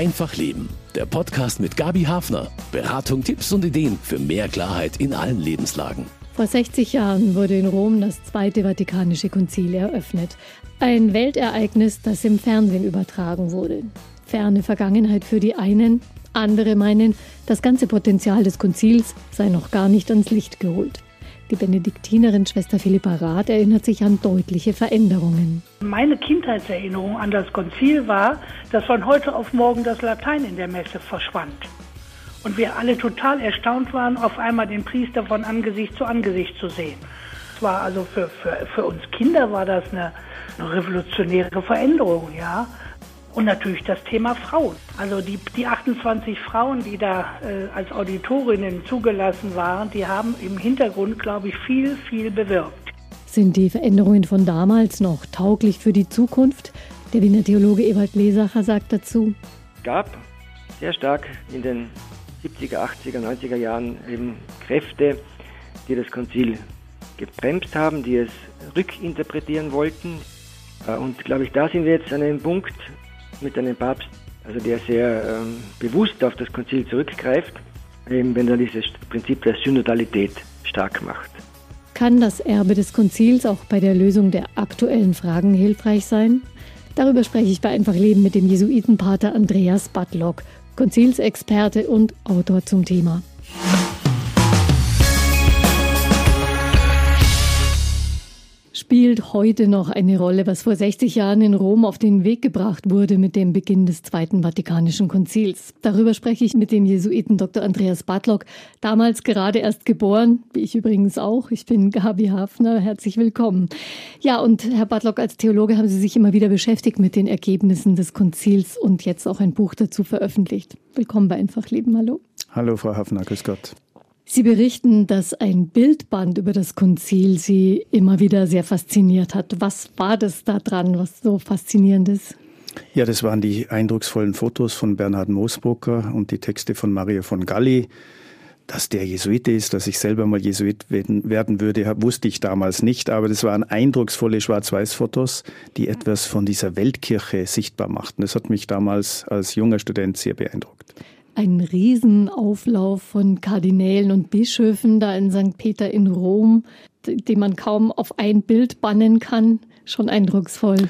Einfach Leben. Der Podcast mit Gabi Hafner. Beratung, Tipps und Ideen für mehr Klarheit in allen Lebenslagen. Vor 60 Jahren wurde in Rom das Zweite Vatikanische Konzil eröffnet. Ein Weltereignis, das im Fernsehen übertragen wurde. Ferne Vergangenheit für die einen, andere meinen, das ganze Potenzial des Konzils sei noch gar nicht ans Licht geholt. Die Benediktinerin Schwester Philippa Rath erinnert sich an deutliche Veränderungen. Meine Kindheitserinnerung an das Konzil war, dass von heute auf morgen das Latein in der Messe verschwand. Und wir alle total erstaunt waren, auf einmal den Priester von Angesicht zu Angesicht zu sehen. Es war also für, für, für uns Kinder war das eine, eine revolutionäre Veränderung, ja. Und natürlich das Thema Frauen. Also die, die 28 Frauen, die da äh, als Auditorinnen zugelassen waren, die haben im Hintergrund, glaube ich, viel, viel bewirkt. Sind die Veränderungen von damals noch tauglich für die Zukunft? Der Wiener Theologe Ewald Lesacher sagt dazu. Es gab sehr stark in den 70er, 80er, 90er Jahren eben Kräfte, die das Konzil gebremst haben, die es rückinterpretieren wollten. Äh, und glaube ich, da sind wir jetzt an einem Punkt, mit einem Papst, also der sehr ähm, bewusst auf das Konzil zurückgreift, eben wenn er dieses Prinzip der Synodalität stark macht. Kann das Erbe des Konzils auch bei der Lösung der aktuellen Fragen hilfreich sein? Darüber spreche ich bei Einfach Leben mit dem Jesuitenpater Andreas Badlock, Konzilsexperte und Autor zum Thema. Spielt heute noch eine Rolle, was vor 60 Jahren in Rom auf den Weg gebracht wurde mit dem Beginn des Zweiten Vatikanischen Konzils. Darüber spreche ich mit dem Jesuiten Dr. Andreas Bartlock, damals gerade erst geboren, wie ich übrigens auch. Ich bin Gabi Hafner, herzlich willkommen. Ja, und Herr Bartlock, als Theologe haben Sie sich immer wieder beschäftigt mit den Ergebnissen des Konzils und jetzt auch ein Buch dazu veröffentlicht. Willkommen bei Einfachleben, hallo. Hallo, Frau Hafner, grüß Gott. Sie berichten, dass ein Bildband über das Konzil Sie immer wieder sehr fasziniert hat. Was war das da dran, was so faszinierend ist? Ja, das waren die eindrucksvollen Fotos von Bernhard Moosbrucker und die Texte von Mario von Galli. Dass der Jesuit ist, dass ich selber mal Jesuit werden würde, wusste ich damals nicht, aber das waren eindrucksvolle Schwarz-Weiß-Fotos, die etwas von dieser Weltkirche sichtbar machten. Das hat mich damals als junger Student sehr beeindruckt ein Riesenauflauf von Kardinälen und Bischöfen da in St. Peter in Rom, den man kaum auf ein Bild bannen kann. Schon eindrucksvoll.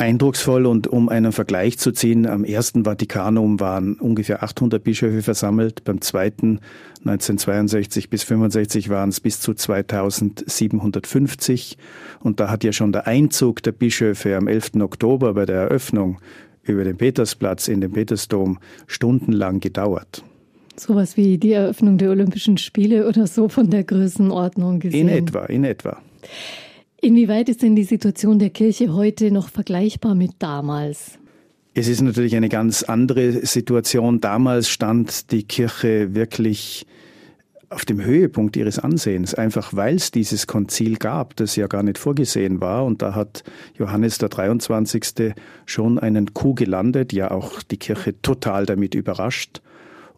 Eindrucksvoll und um einen Vergleich zu ziehen, am ersten Vatikanum waren ungefähr 800 Bischöfe versammelt, beim zweiten 1962 bis 65 waren es bis zu 2750 und da hat ja schon der Einzug der Bischöfe am 11. Oktober bei der Eröffnung über den Petersplatz in den Petersdom stundenlang gedauert. Sowas wie die Eröffnung der Olympischen Spiele oder so von der Größenordnung gesehen? In etwa, in etwa. Inwieweit ist denn die Situation der Kirche heute noch vergleichbar mit damals? Es ist natürlich eine ganz andere Situation. Damals stand die Kirche wirklich auf dem Höhepunkt ihres Ansehens, einfach weil es dieses Konzil gab, das ja gar nicht vorgesehen war. Und da hat Johannes der 23. schon einen Coup gelandet, ja auch die Kirche total damit überrascht.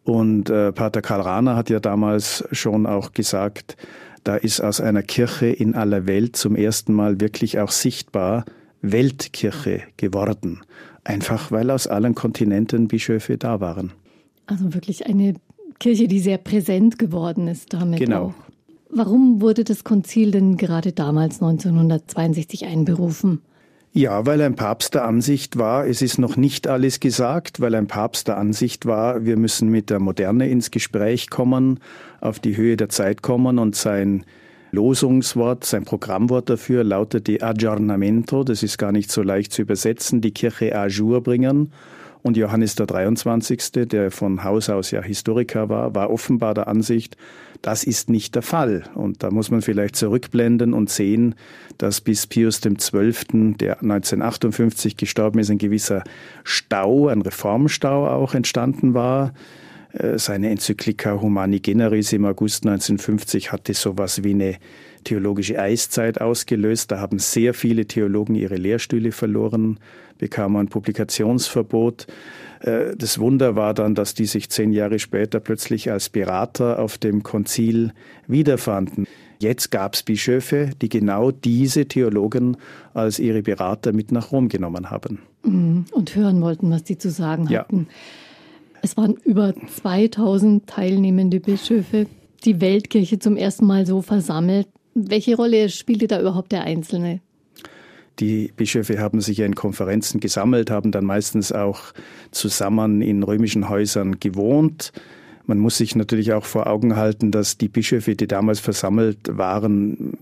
Und äh, Pater Karl Rahner hat ja damals schon auch gesagt, da ist aus einer Kirche in aller Welt zum ersten Mal wirklich auch sichtbar Weltkirche geworden. Einfach weil aus allen Kontinenten Bischöfe da waren. Also wirklich eine Kirche, die sehr präsent geworden ist damit. Genau. Auch. Warum wurde das Konzil denn gerade damals 1962 einberufen? Ja, weil ein Papst der Ansicht war, es ist noch nicht alles gesagt, weil ein Papst der Ansicht war, wir müssen mit der Moderne ins Gespräch kommen, auf die Höhe der Zeit kommen und sein Losungswort, sein Programmwort dafür lautete Aggiornamento, das ist gar nicht so leicht zu übersetzen, die Kirche à jour bringen. Und Johannes der 23., der von Haus aus ja Historiker war, war offenbar der Ansicht, das ist nicht der Fall. Und da muss man vielleicht zurückblenden und sehen, dass bis Pius XII., der 1958 gestorben ist, ein gewisser Stau, ein Reformstau auch entstanden war. Äh, seine Enzyklika Humani Generis im August 1950 hatte sowas wie eine theologische Eiszeit ausgelöst. Da haben sehr viele Theologen ihre Lehrstühle verloren bekam ein Publikationsverbot. Äh, das Wunder war dann, dass die sich zehn Jahre später plötzlich als Berater auf dem Konzil wiederfanden. Jetzt gab es Bischöfe, die genau diese Theologen als ihre Berater mit nach Rom genommen haben. Mhm. Und hören wollten, was die zu sagen hatten. Ja. Es waren über 2000 teilnehmende Bischöfe, die Weltkirche zum ersten Mal so versammelt. Welche Rolle spielte da überhaupt der Einzelne? Die Bischöfe haben sich ja in Konferenzen gesammelt, haben dann meistens auch zusammen in römischen Häusern gewohnt. Man muss sich natürlich auch vor Augen halten, dass die Bischöfe, die damals versammelt waren,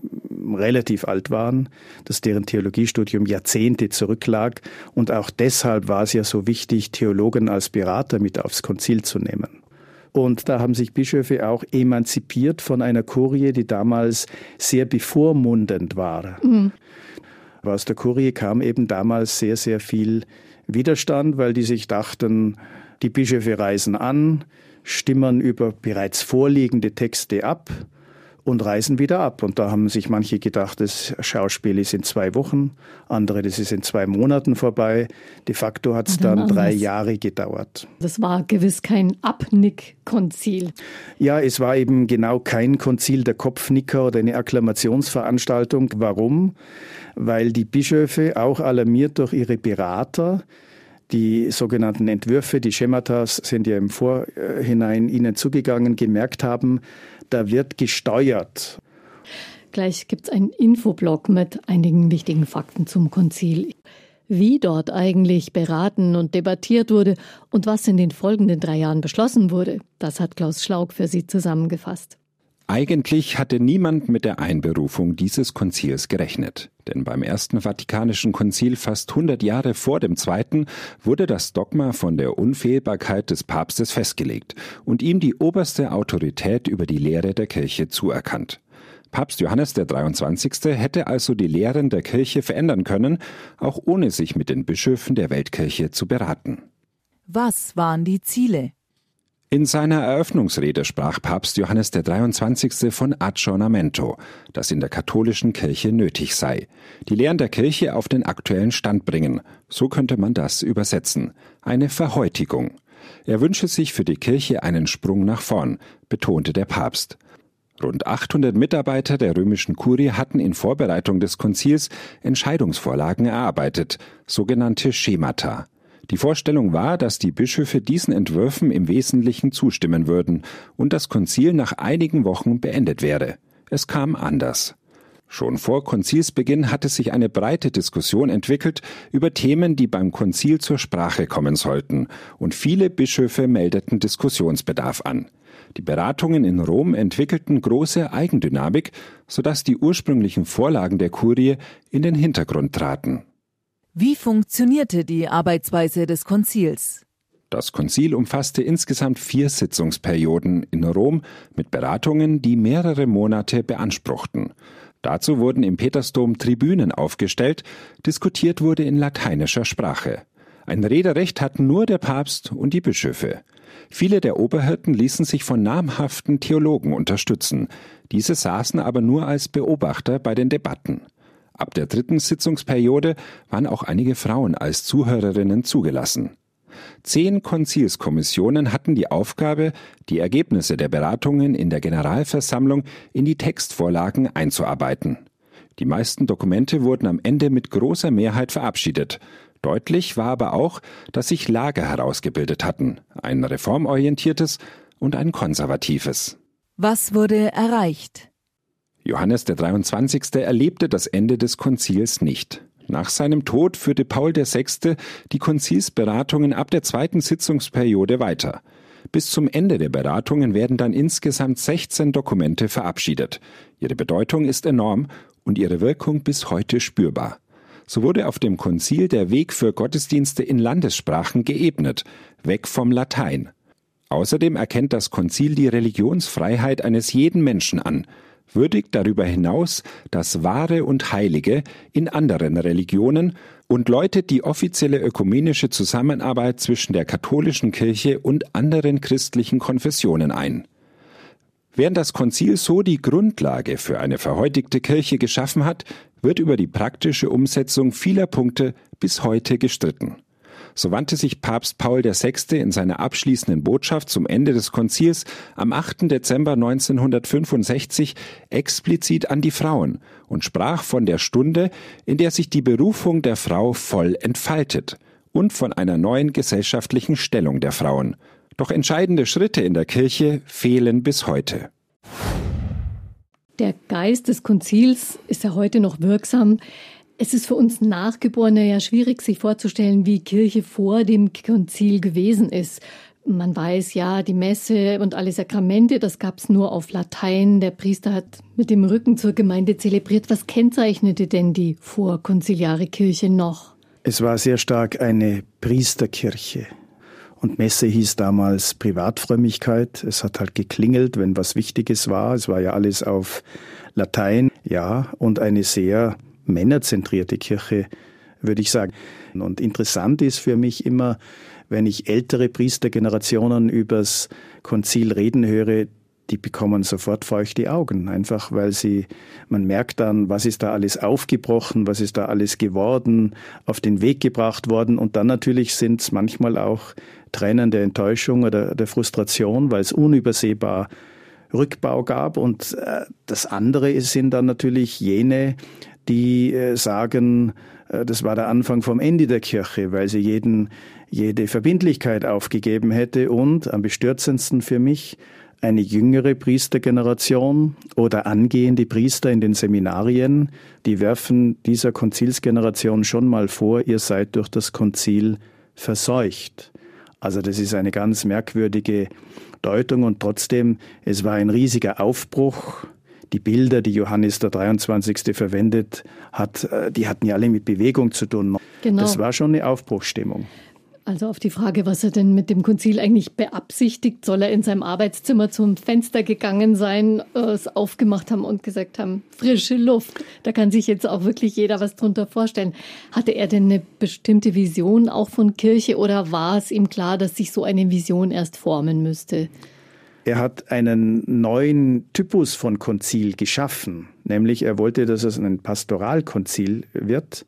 relativ alt waren, dass deren Theologiestudium Jahrzehnte zurücklag und auch deshalb war es ja so wichtig, Theologen als Berater mit aufs Konzil zu nehmen. Und da haben sich Bischöfe auch emanzipiert von einer Kurie, die damals sehr bevormundend war. Mhm. Aber aus der Kurie kam eben damals sehr, sehr viel Widerstand, weil die sich dachten, die Bischöfe reisen an, stimmen über bereits vorliegende Texte ab und reisen wieder ab. Und da haben sich manche gedacht, das Schauspiel ist in zwei Wochen, andere, das ist in zwei Monaten vorbei. De facto hat es dann drei Jahre gedauert. Das war gewiss kein Abnick-Konzil. Ja, es war eben genau kein Konzil der Kopfnicker oder eine Akklamationsveranstaltung. Warum? Weil die Bischöfe, auch alarmiert durch ihre Berater, die sogenannten Entwürfe, die Schematas sind ja im Vorhinein ihnen zugegangen, gemerkt haben, da wird gesteuert. Gleich gibt es einen Infoblog mit einigen wichtigen Fakten zum Konzil. Wie dort eigentlich beraten und debattiert wurde und was in den folgenden drei Jahren beschlossen wurde, das hat Klaus Schlaug für Sie zusammengefasst. Eigentlich hatte niemand mit der Einberufung dieses Konzils gerechnet. Denn beim Ersten Vatikanischen Konzil fast 100 Jahre vor dem Zweiten wurde das Dogma von der Unfehlbarkeit des Papstes festgelegt und ihm die oberste Autorität über die Lehre der Kirche zuerkannt. Papst Johannes der 23. hätte also die Lehren der Kirche verändern können, auch ohne sich mit den Bischöfen der Weltkirche zu beraten. Was waren die Ziele? In seiner Eröffnungsrede sprach Papst Johannes der 23. von Aggiornamento, das in der katholischen Kirche nötig sei. Die Lehren der Kirche auf den aktuellen Stand bringen. So könnte man das übersetzen. Eine Verhäutigung. Er wünsche sich für die Kirche einen Sprung nach vorn, betonte der Papst. Rund 800 Mitarbeiter der römischen Kurie hatten in Vorbereitung des Konzils Entscheidungsvorlagen erarbeitet, sogenannte Schemata. Die Vorstellung war, dass die Bischöfe diesen Entwürfen im Wesentlichen zustimmen würden und das Konzil nach einigen Wochen beendet wäre. Es kam anders. Schon vor Konzilsbeginn hatte sich eine breite Diskussion entwickelt über Themen, die beim Konzil zur Sprache kommen sollten, und viele Bischöfe meldeten Diskussionsbedarf an. Die Beratungen in Rom entwickelten große Eigendynamik, sodass die ursprünglichen Vorlagen der Kurie in den Hintergrund traten. Wie funktionierte die Arbeitsweise des Konzils? Das Konzil umfasste insgesamt vier Sitzungsperioden in Rom mit Beratungen, die mehrere Monate beanspruchten. Dazu wurden im Petersdom Tribünen aufgestellt, diskutiert wurde in lateinischer Sprache. Ein Rederecht hatten nur der Papst und die Bischöfe. Viele der Oberhirten ließen sich von namhaften Theologen unterstützen. Diese saßen aber nur als Beobachter bei den Debatten. Ab der dritten Sitzungsperiode waren auch einige Frauen als Zuhörerinnen zugelassen. Zehn Konzilskommissionen hatten die Aufgabe, die Ergebnisse der Beratungen in der Generalversammlung in die Textvorlagen einzuarbeiten. Die meisten Dokumente wurden am Ende mit großer Mehrheit verabschiedet. Deutlich war aber auch, dass sich Lager herausgebildet hatten, ein reformorientiertes und ein konservatives. Was wurde erreicht? Johannes der 23. erlebte das Ende des Konzils nicht. Nach seinem Tod führte Paul VI. die Konzilsberatungen ab der zweiten Sitzungsperiode weiter. Bis zum Ende der Beratungen werden dann insgesamt 16 Dokumente verabschiedet. Ihre Bedeutung ist enorm und ihre Wirkung bis heute spürbar. So wurde auf dem Konzil der Weg für Gottesdienste in Landessprachen geebnet, weg vom Latein. Außerdem erkennt das Konzil die Religionsfreiheit eines jeden Menschen an würdigt darüber hinaus das Wahre und Heilige in anderen Religionen und läutet die offizielle ökumenische Zusammenarbeit zwischen der katholischen Kirche und anderen christlichen Konfessionen ein. Während das Konzil so die Grundlage für eine verheutigte Kirche geschaffen hat, wird über die praktische Umsetzung vieler Punkte bis heute gestritten. So wandte sich Papst Paul VI. in seiner abschließenden Botschaft zum Ende des Konzils am 8. Dezember 1965 explizit an die Frauen und sprach von der Stunde, in der sich die Berufung der Frau voll entfaltet und von einer neuen gesellschaftlichen Stellung der Frauen. Doch entscheidende Schritte in der Kirche fehlen bis heute. Der Geist des Konzils ist ja heute noch wirksam. Es ist für uns Nachgeborene ja schwierig, sich vorzustellen, wie Kirche vor dem Konzil gewesen ist. Man weiß ja, die Messe und alle Sakramente, das gab es nur auf Latein. Der Priester hat mit dem Rücken zur Gemeinde zelebriert. Was kennzeichnete denn die vorkonziliare Kirche noch? Es war sehr stark eine Priesterkirche. Und Messe hieß damals Privatfrömmigkeit. Es hat halt geklingelt, wenn was Wichtiges war. Es war ja alles auf Latein, ja, und eine sehr männerzentrierte Kirche, würde ich sagen. Und interessant ist für mich immer, wenn ich ältere Priestergenerationen übers Konzil reden höre, die bekommen sofort feuchte Augen, einfach weil sie, man merkt dann, was ist da alles aufgebrochen, was ist da alles geworden, auf den Weg gebracht worden und dann natürlich sind es manchmal auch Tränen der Enttäuschung oder der Frustration, weil es unübersehbar Rückbau gab und äh, das andere sind dann natürlich jene, die äh, sagen, äh, das war der Anfang vom Ende der Kirche, weil sie jeden, jede Verbindlichkeit aufgegeben hätte und am bestürzendsten für mich eine jüngere Priestergeneration oder angehende Priester in den Seminarien, die werfen dieser Konzilsgeneration schon mal vor, ihr seid durch das Konzil verseucht. Also das ist eine ganz merkwürdige Deutung und trotzdem, es war ein riesiger Aufbruch die Bilder, die Johannes der 23. verwendet hat, äh, die hatten ja alle mit Bewegung zu tun. Genau. Das war schon eine Aufbruchsstimmung. Also auf die Frage, was er denn mit dem Konzil eigentlich beabsichtigt, soll er in seinem Arbeitszimmer zum Fenster gegangen sein, es aufgemacht haben und gesagt haben, frische Luft. Da kann sich jetzt auch wirklich jeder was drunter vorstellen. Hatte er denn eine bestimmte Vision auch von Kirche oder war es ihm klar, dass sich so eine Vision erst formen müsste? Er hat einen neuen Typus von Konzil geschaffen, nämlich er wollte, dass es ein Pastoralkonzil wird,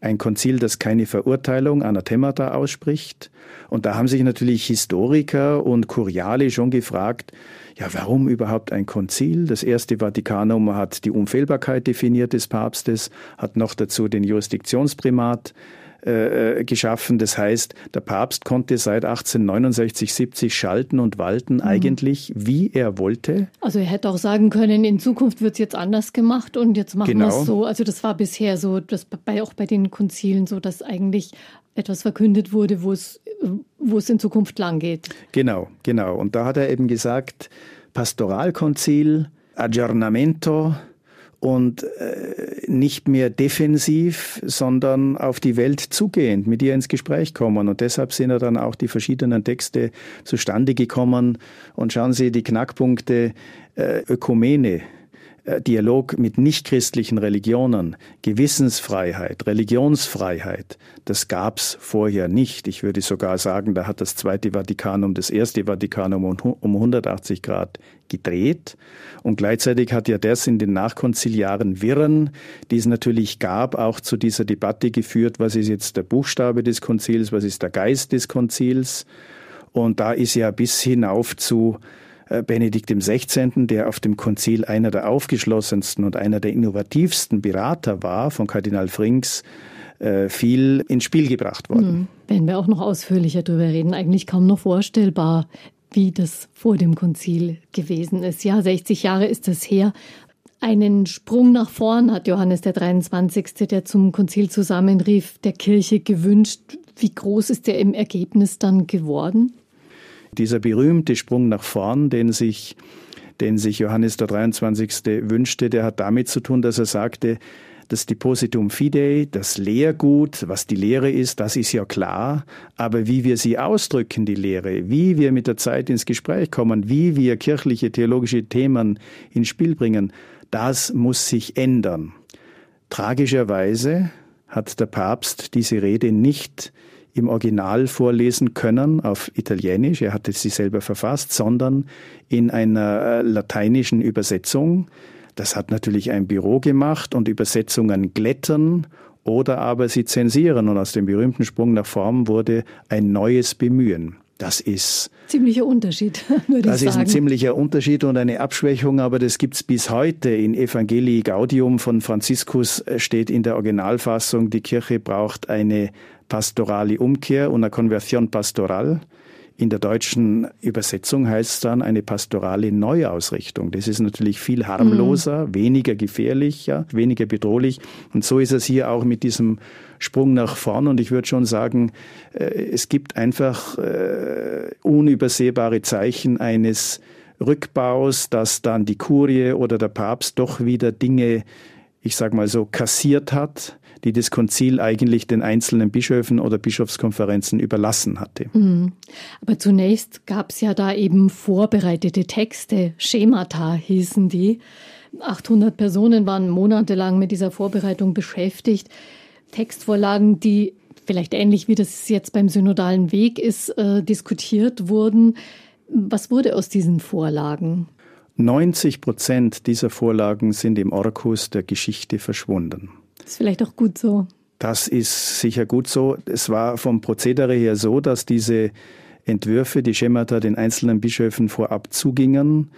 ein Konzil, das keine Verurteilung anathemata ausspricht. Und da haben sich natürlich Historiker und Kuriale schon gefragt, ja, warum überhaupt ein Konzil? Das erste Vatikanum hat die Unfehlbarkeit definiert des Papstes, hat noch dazu den Jurisdiktionsprimat äh, äh, geschaffen. Das heißt, der Papst konnte seit 1869, 70 schalten und walten mhm. eigentlich, wie er wollte. Also er hätte auch sagen können, in Zukunft wird es jetzt anders gemacht und jetzt machen genau. wir es so. Also das war bisher so, das bei, auch bei den Konzilen so, dass eigentlich etwas verkündet wurde, wo es, wo es in Zukunft lang geht. Genau, genau. Und da hat er eben gesagt, Pastoralkonzil, Aggiornamento, und äh, nicht mehr defensiv, sondern auf die Welt zugehend, mit ihr ins Gespräch kommen. Und deshalb sind ja dann auch die verschiedenen Texte zustande gekommen. Und schauen Sie die Knackpunkte äh, Ökumene, Dialog mit nichtchristlichen Religionen, Gewissensfreiheit, Religionsfreiheit, das gab's vorher nicht. Ich würde sogar sagen, da hat das Zweite Vatikanum das Erste Vatikanum um 180 Grad gedreht. Und gleichzeitig hat ja das in den nachkonziliaren Wirren, die es natürlich gab, auch zu dieser Debatte geführt, was ist jetzt der Buchstabe des Konzils, was ist der Geist des Konzils. Und da ist ja bis hinauf zu äh, Benedikt XVI., der auf dem Konzil einer der aufgeschlossensten und einer der innovativsten Berater war, von Kardinal Frings, äh, viel ins Spiel gebracht worden. Mhm. Werden wir auch noch ausführlicher darüber reden. Eigentlich kaum noch vorstellbar, wie das vor dem Konzil gewesen ist. Ja, 60 Jahre ist es her. Einen Sprung nach vorn hat Johannes der 23., der zum Konzil zusammenrief, der Kirche gewünscht. Wie groß ist der im Ergebnis dann geworden? Dieser berühmte Sprung nach vorn, den sich, den sich Johannes der 23. wünschte, der hat damit zu tun, dass er sagte, das Depositum Fidei, das Lehrgut, was die Lehre ist, das ist ja klar. Aber wie wir sie ausdrücken, die Lehre, wie wir mit der Zeit ins Gespräch kommen, wie wir kirchliche, theologische Themen ins Spiel bringen, das muss sich ändern. Tragischerweise hat der Papst diese Rede nicht im Original vorlesen können auf Italienisch, er hatte sie selber verfasst, sondern in einer äh, lateinischen Übersetzung, das hat natürlich ein Büro gemacht und Übersetzungen glättern oder aber sie zensieren. Und aus dem berühmten Sprung nach Form wurde ein neues Bemühen. Das ist ziemlicher Unterschied. Würde das ich ist sagen. ein ziemlicher Unterschied und eine Abschwächung, aber das gibt's bis heute in Evangelii Gaudium von Franziskus äh, steht in der Originalfassung: Die Kirche braucht eine pastorale Umkehr, una conversión pastoral In der deutschen Übersetzung heißt es dann eine pastorale Neuausrichtung. Das ist natürlich viel harmloser, mhm. weniger gefährlich, ja, weniger bedrohlich. Und so ist es hier auch mit diesem Sprung nach vorn. Und ich würde schon sagen, äh, es gibt einfach äh, unübersehbare Zeichen eines Rückbaus, dass dann die Kurie oder der Papst doch wieder Dinge, ich sage mal so, kassiert hat die das Konzil eigentlich den einzelnen Bischöfen oder Bischofskonferenzen überlassen hatte. Mhm. Aber zunächst gab es ja da eben vorbereitete Texte, Schemata hießen die. 800 Personen waren monatelang mit dieser Vorbereitung beschäftigt. Textvorlagen, die vielleicht ähnlich wie das jetzt beim synodalen Weg ist, äh, diskutiert wurden. Was wurde aus diesen Vorlagen? 90 Prozent dieser Vorlagen sind im Orkus der Geschichte verschwunden. Das ist vielleicht auch gut so. Das ist sicher gut so. Es war vom Prozedere her so, dass diese Entwürfe, die Schemata den einzelnen Bischöfen vorab zugingen.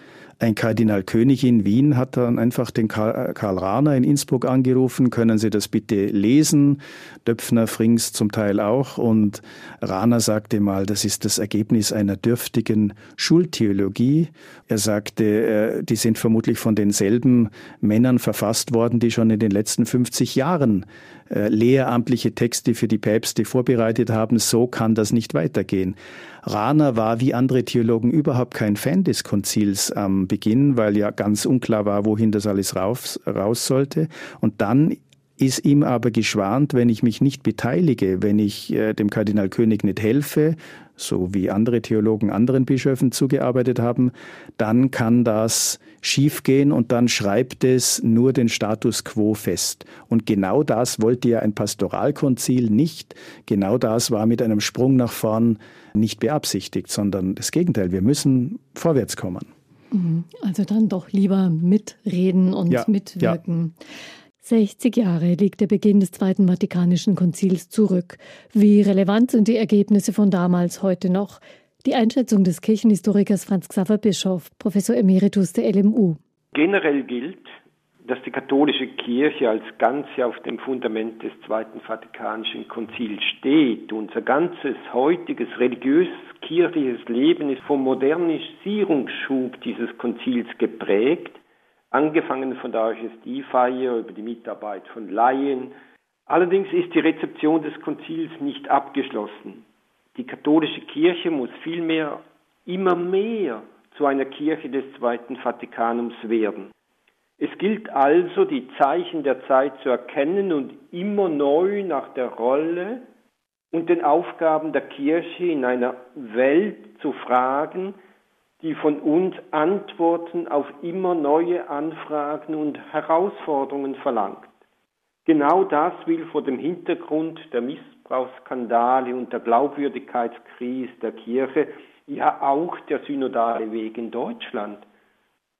Ein Kardinal König in Wien hat dann einfach den Karl, Karl Rahner in Innsbruck angerufen, können Sie das bitte lesen? Döpfner, Frings zum Teil auch. Und Rahner sagte mal, das ist das Ergebnis einer dürftigen Schultheologie. Er sagte, äh, die sind vermutlich von denselben Männern verfasst worden, die schon in den letzten 50 Jahren äh, lehramtliche Texte für die Päpste vorbereitet haben. So kann das nicht weitergehen. Rahner war wie andere Theologen überhaupt kein Fan des Konzils am Beginn, weil ja ganz unklar war, wohin das alles raus, raus sollte. Und dann ist ihm aber geschwant, wenn ich mich nicht beteilige, wenn ich äh, dem Kardinal König nicht helfe, so wie andere Theologen anderen Bischöfen zugearbeitet haben, dann kann das schiefgehen und dann schreibt es nur den Status quo fest. Und genau das wollte ja ein Pastoralkonzil nicht. Genau das war mit einem Sprung nach vorn nicht beabsichtigt, sondern das Gegenteil. Wir müssen vorwärts kommen. Mhm. Also dann doch lieber mitreden und ja, mitwirken. Ja. 60 Jahre liegt der Beginn des Zweiten Vatikanischen Konzils zurück. Wie relevant sind die Ergebnisse von damals heute noch? Die Einschätzung des Kirchenhistorikers Franz Xaver Bischof, Professor Emeritus der LMU. Generell gilt, dass die katholische Kirche als Ganze auf dem Fundament des Zweiten Vatikanischen Konzils steht. Unser ganzes heutiges religiös-kirchliches Leben ist vom Modernisierungsschub dieses Konzils geprägt, angefangen von der Eucharistiefeier über die Mitarbeit von Laien. Allerdings ist die Rezeption des Konzils nicht abgeschlossen. Die katholische Kirche muss vielmehr immer mehr zu einer Kirche des Zweiten Vatikanums werden. Es gilt also, die Zeichen der Zeit zu erkennen und immer neu nach der Rolle und den Aufgaben der Kirche in einer Welt zu fragen, die von uns Antworten auf immer neue Anfragen und Herausforderungen verlangt. Genau das will vor dem Hintergrund der Missbrauchsskandale und der Glaubwürdigkeitskrise der Kirche ja auch der synodale Weg in Deutschland.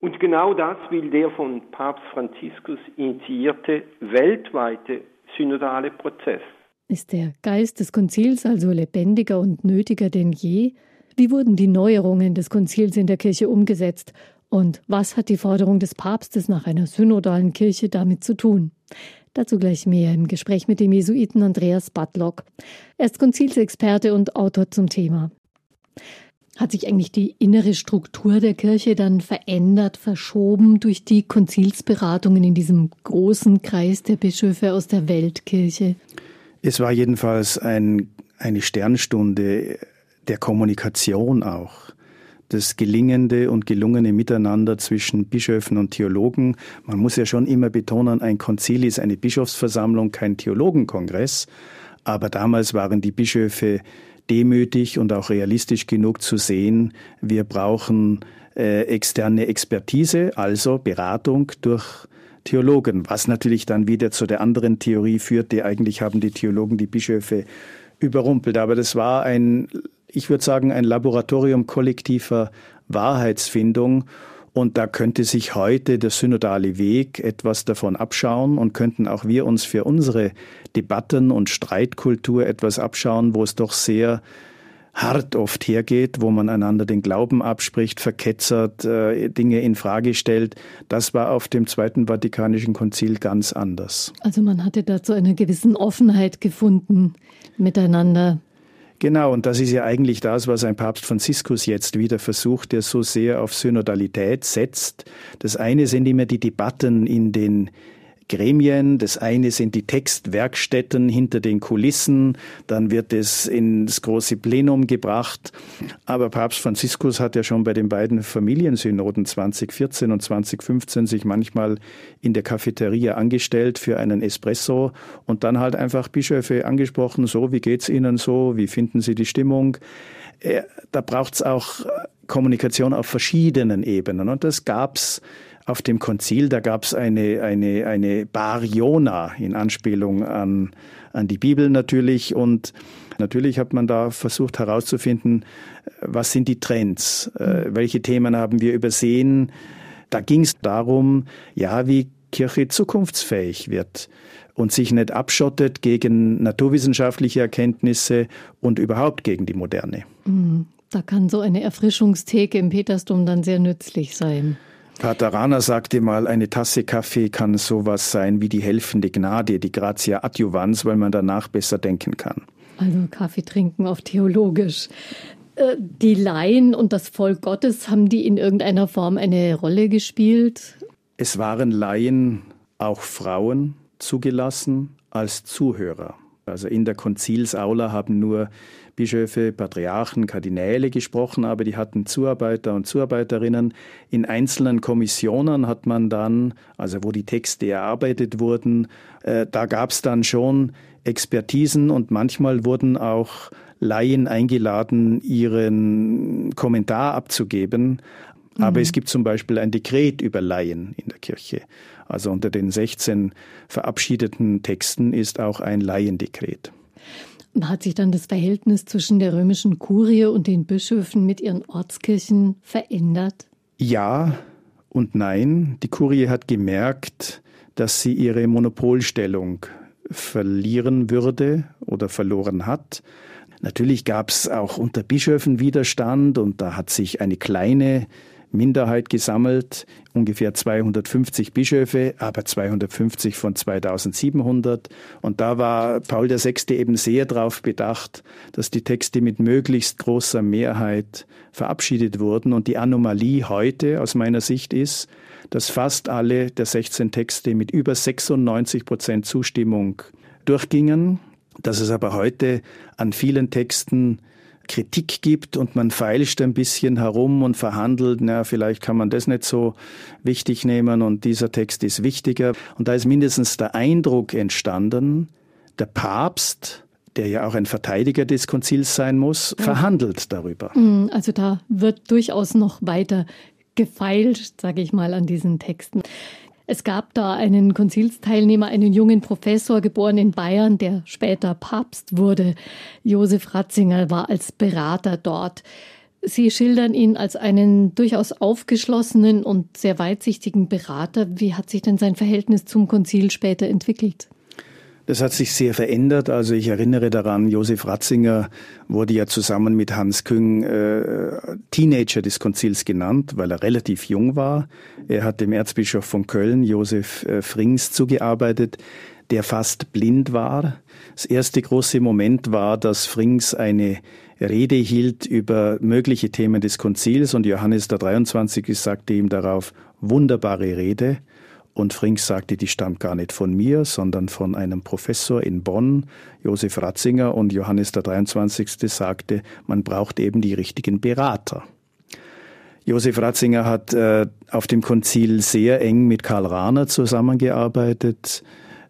Und genau das will der von Papst Franziskus initiierte weltweite synodale Prozess. Ist der Geist des Konzils also lebendiger und nötiger denn je? Wie wurden die Neuerungen des Konzils in der Kirche umgesetzt? Und was hat die Forderung des Papstes nach einer synodalen Kirche damit zu tun? Dazu gleich mehr im Gespräch mit dem Jesuiten Andreas Butlock. Er ist Konzilsexperte und Autor zum Thema. Hat sich eigentlich die innere Struktur der Kirche dann verändert, verschoben durch die Konzilsberatungen in diesem großen Kreis der Bischöfe aus der Weltkirche? Es war jedenfalls ein, eine Sternstunde der Kommunikation auch das gelingende und gelungene Miteinander zwischen Bischöfen und Theologen. Man muss ja schon immer betonen, ein Konzil ist eine Bischofsversammlung, kein Theologenkongress. Aber damals waren die Bischöfe demütig und auch realistisch genug zu sehen, wir brauchen äh, externe Expertise, also Beratung durch Theologen, was natürlich dann wieder zu der anderen Theorie führte, eigentlich haben die Theologen die Bischöfe überrumpelt. Aber das war ein ich würde sagen, ein Laboratorium kollektiver Wahrheitsfindung. Und da könnte sich heute der synodale Weg etwas davon abschauen und könnten auch wir uns für unsere Debatten und Streitkultur etwas abschauen, wo es doch sehr hart oft hergeht, wo man einander den Glauben abspricht, verketzert, äh, Dinge in Frage stellt. Das war auf dem Zweiten Vatikanischen Konzil ganz anders. Also man hatte da zu einer gewissen Offenheit gefunden, miteinander Genau, und das ist ja eigentlich das, was ein Papst Franziskus jetzt wieder versucht, der so sehr auf Synodalität setzt. Das eine sind immer die Debatten in den Gremien. Das eine sind die Textwerkstätten hinter den Kulissen. Dann wird es ins große Plenum gebracht. Aber Papst Franziskus hat ja schon bei den beiden Familiensynoden 2014 und 2015 sich manchmal in der Cafeteria angestellt für einen Espresso und dann halt einfach Bischöfe angesprochen. So, wie geht's Ihnen so? Wie finden Sie die Stimmung? Äh, da braucht's auch Kommunikation auf verschiedenen Ebenen. Und das gab's auf dem Konzil, da gab es eine, eine, eine Bariona in Anspielung an, an die Bibel natürlich und Natürlich hat man da versucht herauszufinden, was sind die Trends, äh, welche Themen haben wir übersehen. Da ging es darum, ja, wie Kirche zukunftsfähig wird und sich nicht abschottet gegen naturwissenschaftliche Erkenntnisse und überhaupt gegen die Moderne. Mhm. Da kann so eine Erfrischungstheke im Petersdom dann sehr nützlich sein. Pater Rana sagte mal, eine Tasse Kaffee kann sowas sein wie die helfende Gnade, die Gratia Adjuvans, weil man danach besser denken kann. Also Kaffee trinken auf theologisch. Äh, die Laien und das Volk Gottes, haben die in irgendeiner Form eine Rolle gespielt? Es waren Laien, auch Frauen, zugelassen als Zuhörer. Also in der Konzilsaula haben nur Bischöfe, Patriarchen, Kardinäle gesprochen, aber die hatten Zuarbeiter und Zuarbeiterinnen. In einzelnen Kommissionen hat man dann, also wo die Texte erarbeitet wurden, äh, da gab es dann schon Expertisen und manchmal wurden auch Laien eingeladen, ihren Kommentar abzugeben. Aber mhm. es gibt zum Beispiel ein Dekret über Laien in der Kirche. Also unter den 16 verabschiedeten Texten ist auch ein Laiendekret. Hat sich dann das Verhältnis zwischen der römischen Kurie und den Bischöfen mit ihren Ortskirchen verändert? Ja und nein. Die Kurie hat gemerkt, dass sie ihre Monopolstellung verlieren würde oder verloren hat. Natürlich gab es auch unter Bischöfen Widerstand und da hat sich eine kleine Minderheit gesammelt, ungefähr 250 Bischöfe, aber 250 von 2700. Und da war Paul VI. eben sehr darauf bedacht, dass die Texte mit möglichst großer Mehrheit verabschiedet wurden. Und die Anomalie heute aus meiner Sicht ist, dass fast alle der 16 Texte mit über 96 Prozent Zustimmung durchgingen, dass es aber heute an vielen Texten Kritik gibt und man feilscht ein bisschen herum und verhandelt, na, vielleicht kann man das nicht so wichtig nehmen und dieser Text ist wichtiger. Und da ist mindestens der Eindruck entstanden, der Papst, der ja auch ein Verteidiger des Konzils sein muss, ja. verhandelt darüber. Mhm, also da wird durchaus noch weiter gefeilt, sage ich mal, an diesen Texten. Es gab da einen Konzilsteilnehmer, einen jungen Professor, geboren in Bayern, der später Papst wurde. Josef Ratzinger war als Berater dort. Sie schildern ihn als einen durchaus aufgeschlossenen und sehr weitsichtigen Berater. Wie hat sich denn sein Verhältnis zum Konzil später entwickelt? Das hat sich sehr verändert. Also ich erinnere daran, Josef Ratzinger wurde ja zusammen mit Hans Küng äh, Teenager des Konzils genannt, weil er relativ jung war. Er hat dem Erzbischof von Köln, Josef äh, Frings, zugearbeitet, der fast blind war. Das erste große Moment war, dass Frings eine Rede hielt über mögliche Themen des Konzils und Johannes der 23. sagte ihm darauf, wunderbare Rede. Und Frings sagte, die stammt gar nicht von mir, sondern von einem Professor in Bonn, Josef Ratzinger. Und Johannes der 23. sagte, man braucht eben die richtigen Berater. Josef Ratzinger hat äh, auf dem Konzil sehr eng mit Karl Rahner zusammengearbeitet.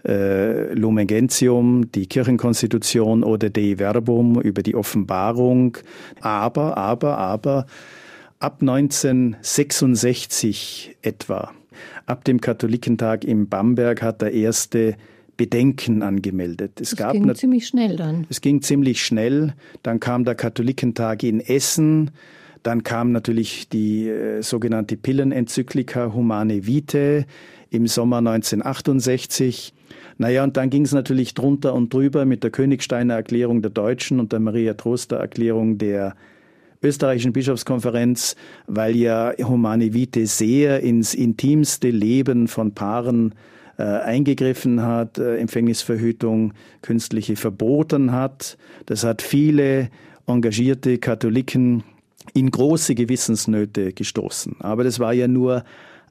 Äh, Lumen Gentium, die Kirchenkonstitution oder Dei Verbum über die Offenbarung. Aber, aber, aber ab 1966 etwa ab dem Katholikentag in Bamberg hat er erste Bedenken angemeldet. Es das gab ging ziemlich schnell dann. Es ging ziemlich schnell. Dann kam der Katholikentag in Essen. Dann kam natürlich die äh, sogenannte Pillenenzyklika Humane Vitae im Sommer 1968. Naja, und dann ging es natürlich drunter und drüber mit der Königsteiner Erklärung der Deutschen und der Maria Troster Erklärung der österreichischen Bischofskonferenz, weil ja Humane Vitae sehr ins intimste Leben von Paaren äh, eingegriffen hat, äh, Empfängnisverhütung künstliche verboten hat. Das hat viele engagierte Katholiken in große Gewissensnöte gestoßen. Aber das war ja nur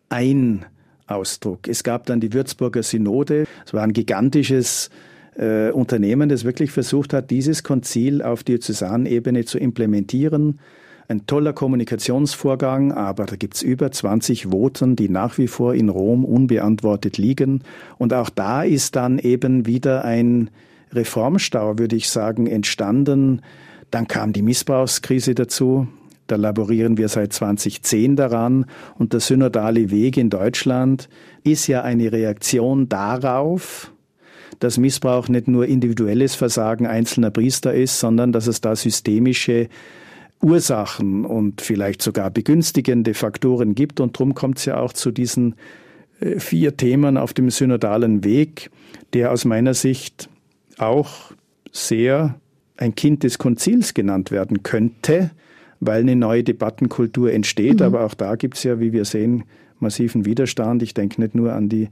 ein Ausdruck. Es gab dann die Würzburger Synode. Es war ein gigantisches äh, Unternehmen, das wirklich versucht hat, dieses Konzil auf Diözesanebene zu implementieren. Ein toller Kommunikationsvorgang, aber da gibt's über 20 Voten, die nach wie vor in Rom unbeantwortet liegen. Und auch da ist dann eben wieder ein Reformstau, würde ich sagen, entstanden. Dann kam die Missbrauchskrise dazu. Da laborieren wir seit 2010 daran. Und der synodale Weg in Deutschland ist ja eine Reaktion darauf, dass Missbrauch nicht nur individuelles Versagen einzelner Priester ist, sondern dass es da systemische Ursachen und vielleicht sogar begünstigende Faktoren gibt. Und darum kommt es ja auch zu diesen äh, vier Themen auf dem synodalen Weg, der aus meiner Sicht auch sehr ein Kind des Konzils genannt werden könnte, weil eine neue Debattenkultur entsteht. Mhm. Aber auch da gibt es ja, wie wir sehen, massiven Widerstand. Ich denke nicht nur an die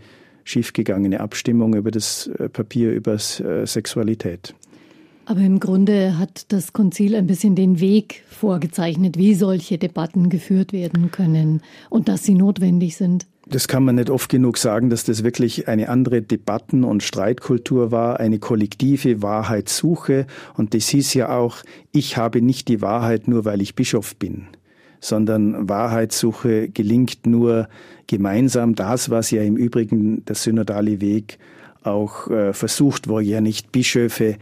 schiefgegangene Abstimmung über das äh, Papier über äh, Sexualität. Aber im Grunde hat das Konzil ein bisschen den Weg vorgezeichnet, wie solche Debatten geführt werden können und dass sie notwendig sind. Das kann man nicht oft genug sagen, dass das wirklich eine andere Debatten- und Streitkultur war, eine kollektive Wahrheitssuche. Und das hieß ja auch, ich habe nicht die Wahrheit nur, weil ich Bischof bin, sondern Wahrheitssuche gelingt nur gemeinsam. Das, was ja im Übrigen der synodale Weg auch äh, versucht, wo ja nicht Bischöfe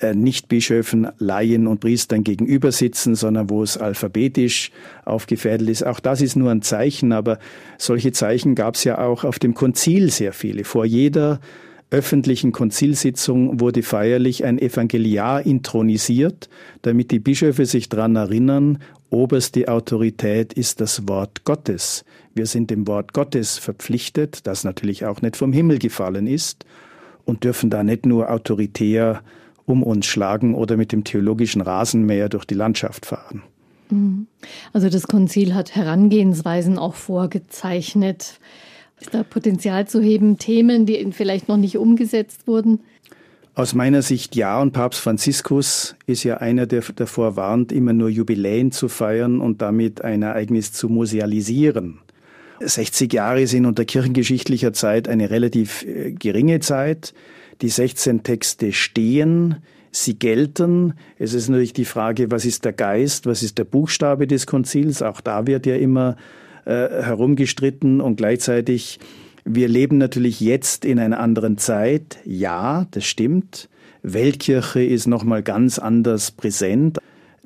äh, nicht Bischöfen, Laien und Priestern gegenüber sitzen, sondern wo es alphabetisch aufgefädelt ist. Auch das ist nur ein Zeichen, aber solche Zeichen gab es ja auch auf dem Konzil sehr viele. Vor jeder öffentlichen Konzilsitzung wurde feierlich ein Evangeliar intronisiert, damit die Bischöfe sich daran erinnern, oberste Autorität ist das Wort Gottes. Wir sind dem Wort Gottes verpflichtet, das natürlich auch nicht vom Himmel gefallen ist, und dürfen da nicht nur autoritär um uns schlagen oder mit dem theologischen Rasenmäher durch die Landschaft fahren. Mhm. Also das Konzil hat Herangehensweisen auch vorgezeichnet. Ist da Potenzial zu heben, Themen, die vielleicht noch nicht umgesetzt wurden? Aus meiner Sicht ja, und Papst Franziskus ist ja einer, der davor warnt, immer nur Jubiläen zu feiern und damit ein Ereignis zu musealisieren. 60 Jahre sind unter kirchengeschichtlicher Zeit eine relativ äh, geringe Zeit. Die 16 Texte stehen, sie gelten. Es ist natürlich die Frage, was ist der Geist, was ist der Buchstabe des Konzils? Auch da wird ja immer äh, herumgestritten und gleichzeitig wir leben natürlich jetzt in einer anderen Zeit. Ja, das stimmt. Weltkirche ist nochmal ganz anders präsent.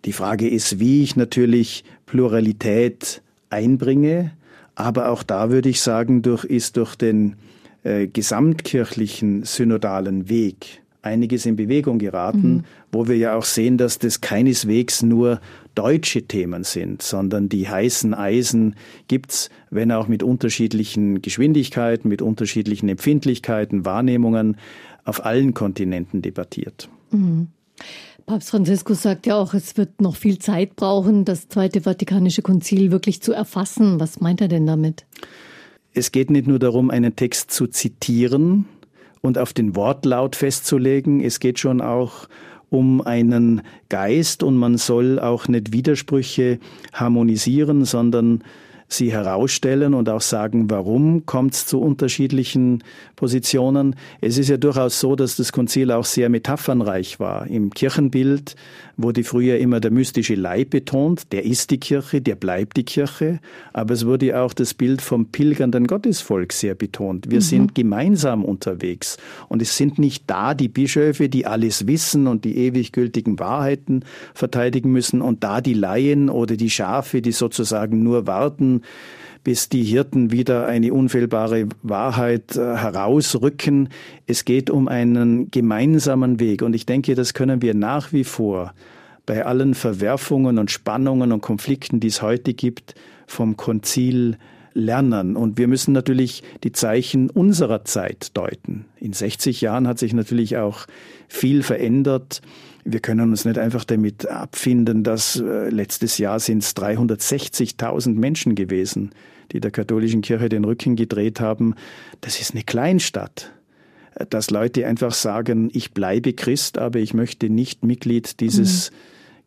Die Frage ist, wie ich natürlich Pluralität einbringe. Aber auch da würde ich sagen, durch, ist durch den äh, gesamtkirchlichen synodalen Weg einiges in Bewegung geraten, mhm. wo wir ja auch sehen, dass das keineswegs nur deutsche Themen sind, sondern die heißen Eisen gibt's, wenn auch mit unterschiedlichen Geschwindigkeiten, mit unterschiedlichen Empfindlichkeiten, Wahrnehmungen auf allen Kontinenten debattiert. Mhm. Papst Franziskus sagt ja auch, es wird noch viel Zeit brauchen, das Zweite Vatikanische Konzil wirklich zu erfassen. Was meint er denn damit? Es geht nicht nur darum, einen Text zu zitieren und auf den Wortlaut festzulegen. Es geht schon auch um einen Geist und man soll auch nicht Widersprüche harmonisieren, sondern sie herausstellen und auch sagen, warum kommt es zu unterschiedlichen Positionen. Es ist ja durchaus so, dass das Konzil auch sehr metaphernreich war. Im Kirchenbild wurde früher immer der mystische Leib betont, der ist die Kirche, der bleibt die Kirche, aber es wurde auch das Bild vom pilgernden Gottesvolk sehr betont. Wir mhm. sind gemeinsam unterwegs und es sind nicht da die Bischöfe, die alles wissen und die ewig gültigen Wahrheiten verteidigen müssen und da die Laien oder die Schafe, die sozusagen nur warten, bis die Hirten wieder eine unfehlbare Wahrheit äh, herausrücken. Es geht um einen gemeinsamen Weg und ich denke, das können wir nach wie vor bei allen Verwerfungen und Spannungen und Konflikten, die es heute gibt, vom Konzil lernen. Und wir müssen natürlich die Zeichen unserer Zeit deuten. In 60 Jahren hat sich natürlich auch viel verändert. Wir können uns nicht einfach damit abfinden, dass äh, letztes Jahr sind es 360.000 Menschen gewesen, die der katholischen Kirche den Rücken gedreht haben, das ist eine Kleinstadt. Dass Leute einfach sagen, ich bleibe Christ, aber ich möchte nicht Mitglied dieses mhm.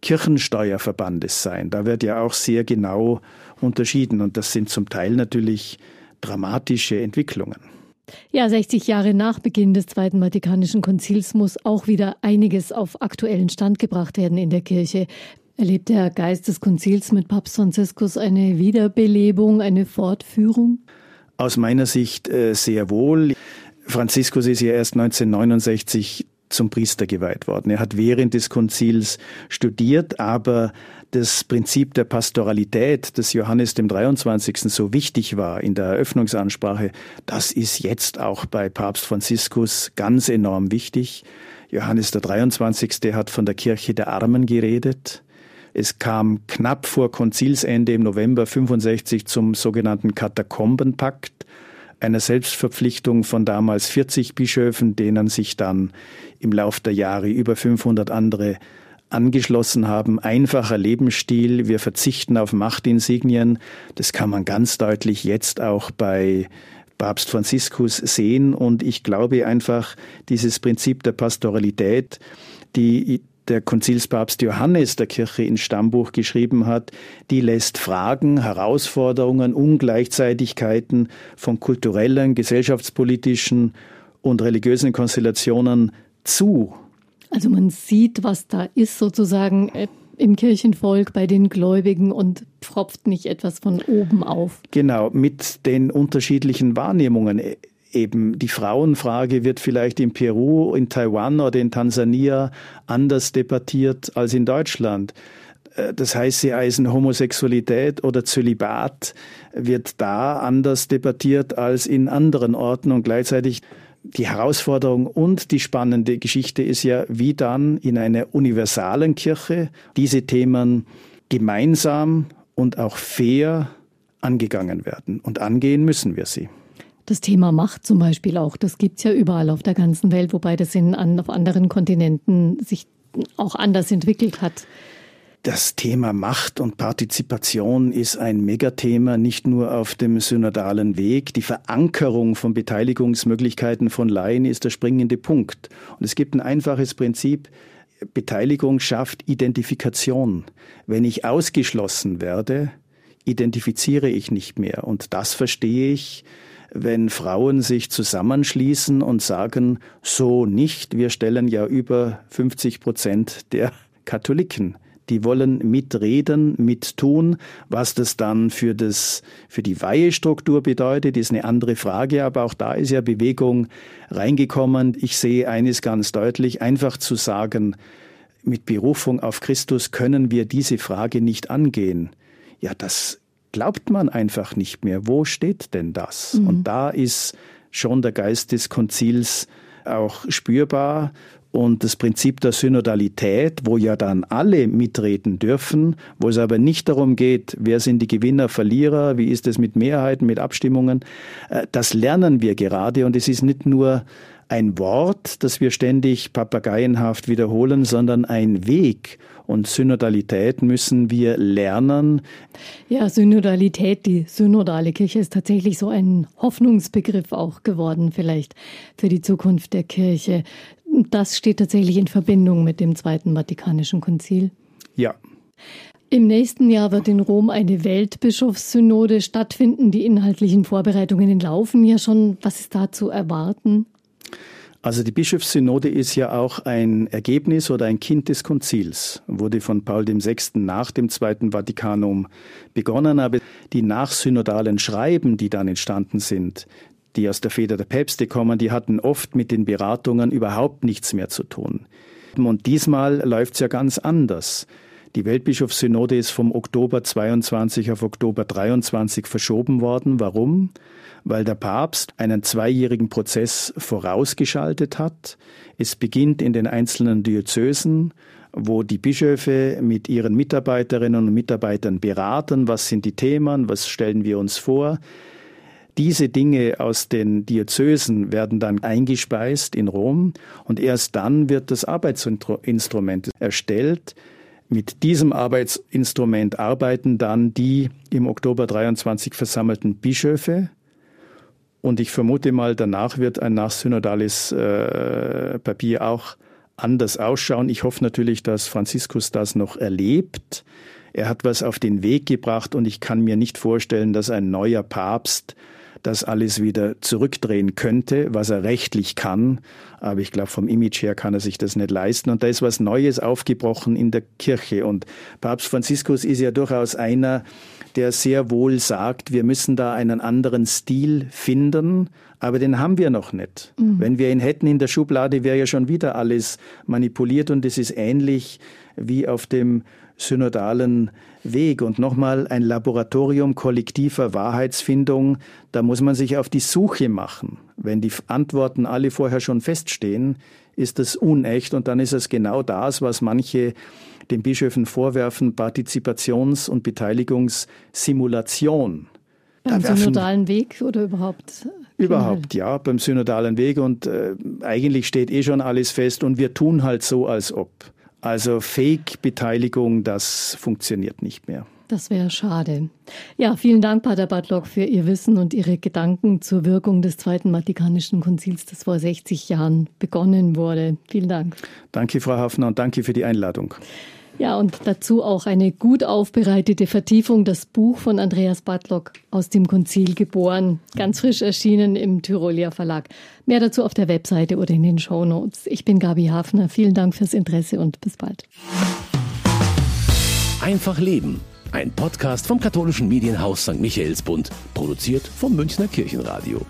Kirchensteuerverbandes sein. Da wird ja auch sehr genau unterschieden und das sind zum Teil natürlich dramatische Entwicklungen. Ja, 60 Jahre nach Beginn des Zweiten Vatikanischen Konzils muss auch wieder einiges auf aktuellen Stand gebracht werden in der Kirche. Erlebt der Geist des Konzils mit Papst Franziskus eine Wiederbelebung, eine Fortführung? Aus meiner Sicht äh, sehr wohl. Franziskus ist ja erst 1969 zum Priester geweiht worden. Er hat während des Konzils studiert, aber das Prinzip der Pastoralität, das Johannes dem 23. so wichtig war in der Eröffnungsansprache, das ist jetzt auch bei Papst Franziskus ganz enorm wichtig. Johannes der 23. hat von der Kirche der Armen geredet. Es kam knapp vor Konzilsende im November 65 zum sogenannten Katakombenpakt, einer Selbstverpflichtung von damals 40 Bischöfen, denen sich dann im Lauf der Jahre über 500 andere angeschlossen haben. Einfacher Lebensstil, wir verzichten auf Machtinsignien. Das kann man ganz deutlich jetzt auch bei Papst Franziskus sehen. Und ich glaube einfach, dieses Prinzip der Pastoralität, die der Konzilspapst Johannes der Kirche ins Stammbuch geschrieben hat, die lässt Fragen, Herausforderungen, Ungleichzeitigkeiten von kulturellen, gesellschaftspolitischen und religiösen Konstellationen zu. Also man sieht, was da ist sozusagen äh, im Kirchenvolk bei den Gläubigen und tropft nicht etwas von oben auf. Genau, mit den unterschiedlichen Wahrnehmungen. E, eben die Frauenfrage wird vielleicht in Peru, in Taiwan oder in Tansania anders debattiert als in Deutschland. Äh, das heißt, sie heißen Homosexualität oder Zölibat wird da anders debattiert als in anderen Orten und gleichzeitig die Herausforderung und die spannende Geschichte ist ja, wie dann in einer universalen Kirche diese Themen gemeinsam und auch fair angegangen werden. Und angehen müssen wir sie. Das Thema Macht zum Beispiel auch, das gibt es ja überall auf der ganzen Welt, wobei das in, auf anderen Kontinenten sich auch anders entwickelt hat. Das Thema Macht und Partizipation ist ein Megathema, nicht nur auf dem synodalen Weg. Die Verankerung von Beteiligungsmöglichkeiten von Laien ist der springende Punkt. Und es gibt ein einfaches Prinzip, Beteiligung schafft Identifikation. Wenn ich ausgeschlossen werde, identifiziere ich nicht mehr. Und das verstehe ich, wenn Frauen sich zusammenschließen und sagen, so nicht, wir stellen ja über 50 Prozent der Katholiken die wollen mitreden, mittun. Was das dann für, das, für die Weihestruktur bedeutet, ist eine andere Frage, aber auch da ist ja Bewegung reingekommen. Ich sehe eines ganz deutlich, einfach zu sagen, mit Berufung auf Christus können wir diese Frage nicht angehen. Ja, das glaubt man einfach nicht mehr. Wo steht denn das? Mhm. Und da ist schon der Geist des Konzils auch spürbar und das Prinzip der Synodalität, wo ja dann alle mitreden dürfen, wo es aber nicht darum geht, wer sind die Gewinner, Verlierer, wie ist es mit Mehrheiten, mit Abstimmungen, äh, das lernen wir gerade und es ist nicht nur ein Wort, das wir ständig papageienhaft wiederholen, sondern ein Weg. Und Synodalität müssen wir lernen. Ja, Synodalität, die synodale Kirche ist tatsächlich so ein Hoffnungsbegriff auch geworden, vielleicht für die Zukunft der Kirche. Das steht tatsächlich in Verbindung mit dem Zweiten Vatikanischen Konzil. Ja. Im nächsten Jahr wird in Rom eine Weltbischofssynode stattfinden. Die inhaltlichen Vorbereitungen laufen ja schon. Was ist da zu erwarten? Also die Bischofssynode ist ja auch ein Ergebnis oder ein Kind des Konzils, wurde von Paul VI. nach dem Zweiten Vatikanum begonnen, aber die nachsynodalen Schreiben, die dann entstanden sind, die aus der Feder der Päpste kommen, die hatten oft mit den Beratungen überhaupt nichts mehr zu tun. Und diesmal läuft es ja ganz anders. Die Weltbischofssynode ist vom Oktober 22 auf Oktober 23 verschoben worden. Warum? Weil der Papst einen zweijährigen Prozess vorausgeschaltet hat. Es beginnt in den einzelnen Diözesen, wo die Bischöfe mit ihren Mitarbeiterinnen und Mitarbeitern beraten, was sind die Themen, was stellen wir uns vor. Diese Dinge aus den Diözesen werden dann eingespeist in Rom und erst dann wird das Arbeitsinstrument erstellt. Mit diesem Arbeitsinstrument arbeiten dann die im Oktober 23 versammelten Bischöfe. Und ich vermute mal, danach wird ein nachsynodales äh, Papier auch anders ausschauen. Ich hoffe natürlich, dass Franziskus das noch erlebt. Er hat was auf den Weg gebracht und ich kann mir nicht vorstellen, dass ein neuer Papst das alles wieder zurückdrehen könnte, was er rechtlich kann. Aber ich glaube, vom Image her kann er sich das nicht leisten. Und da ist was Neues aufgebrochen in der Kirche. Und Papst Franziskus ist ja durchaus einer, der sehr wohl sagt, wir müssen da einen anderen Stil finden, aber den haben wir noch nicht. Mhm. Wenn wir ihn hätten in der Schublade, wäre ja schon wieder alles manipuliert und es ist ähnlich wie auf dem synodalen Weg. Und nochmal ein Laboratorium kollektiver Wahrheitsfindung, da muss man sich auf die Suche machen. Wenn die Antworten alle vorher schon feststehen, ist das unecht und dann ist es genau das, was manche den Bischöfen vorwerfen, Partizipations- und Beteiligungssimulation. Beim synodalen Weg oder überhaupt? Überhaupt, ja, beim synodalen Weg und äh, eigentlich steht eh schon alles fest und wir tun halt so, als ob. Also Fake-Beteiligung, das funktioniert nicht mehr. Das wäre schade. Ja, vielen Dank, Pater Bartlock, für Ihr Wissen und Ihre Gedanken zur Wirkung des Zweiten Vatikanischen Konzils, das vor 60 Jahren begonnen wurde. Vielen Dank. Danke, Frau Hafner, und danke für die Einladung. Ja, und dazu auch eine gut aufbereitete Vertiefung, das Buch von Andreas Bartlock aus dem Konzil geboren, ganz frisch erschienen im Tyrolia Verlag. Mehr dazu auf der Webseite oder in den Show Notes. Ich bin Gabi Hafner. Vielen Dank fürs Interesse und bis bald. Einfach Leben. Ein Podcast vom katholischen Medienhaus St. Michaelsbund, produziert vom Münchner Kirchenradio.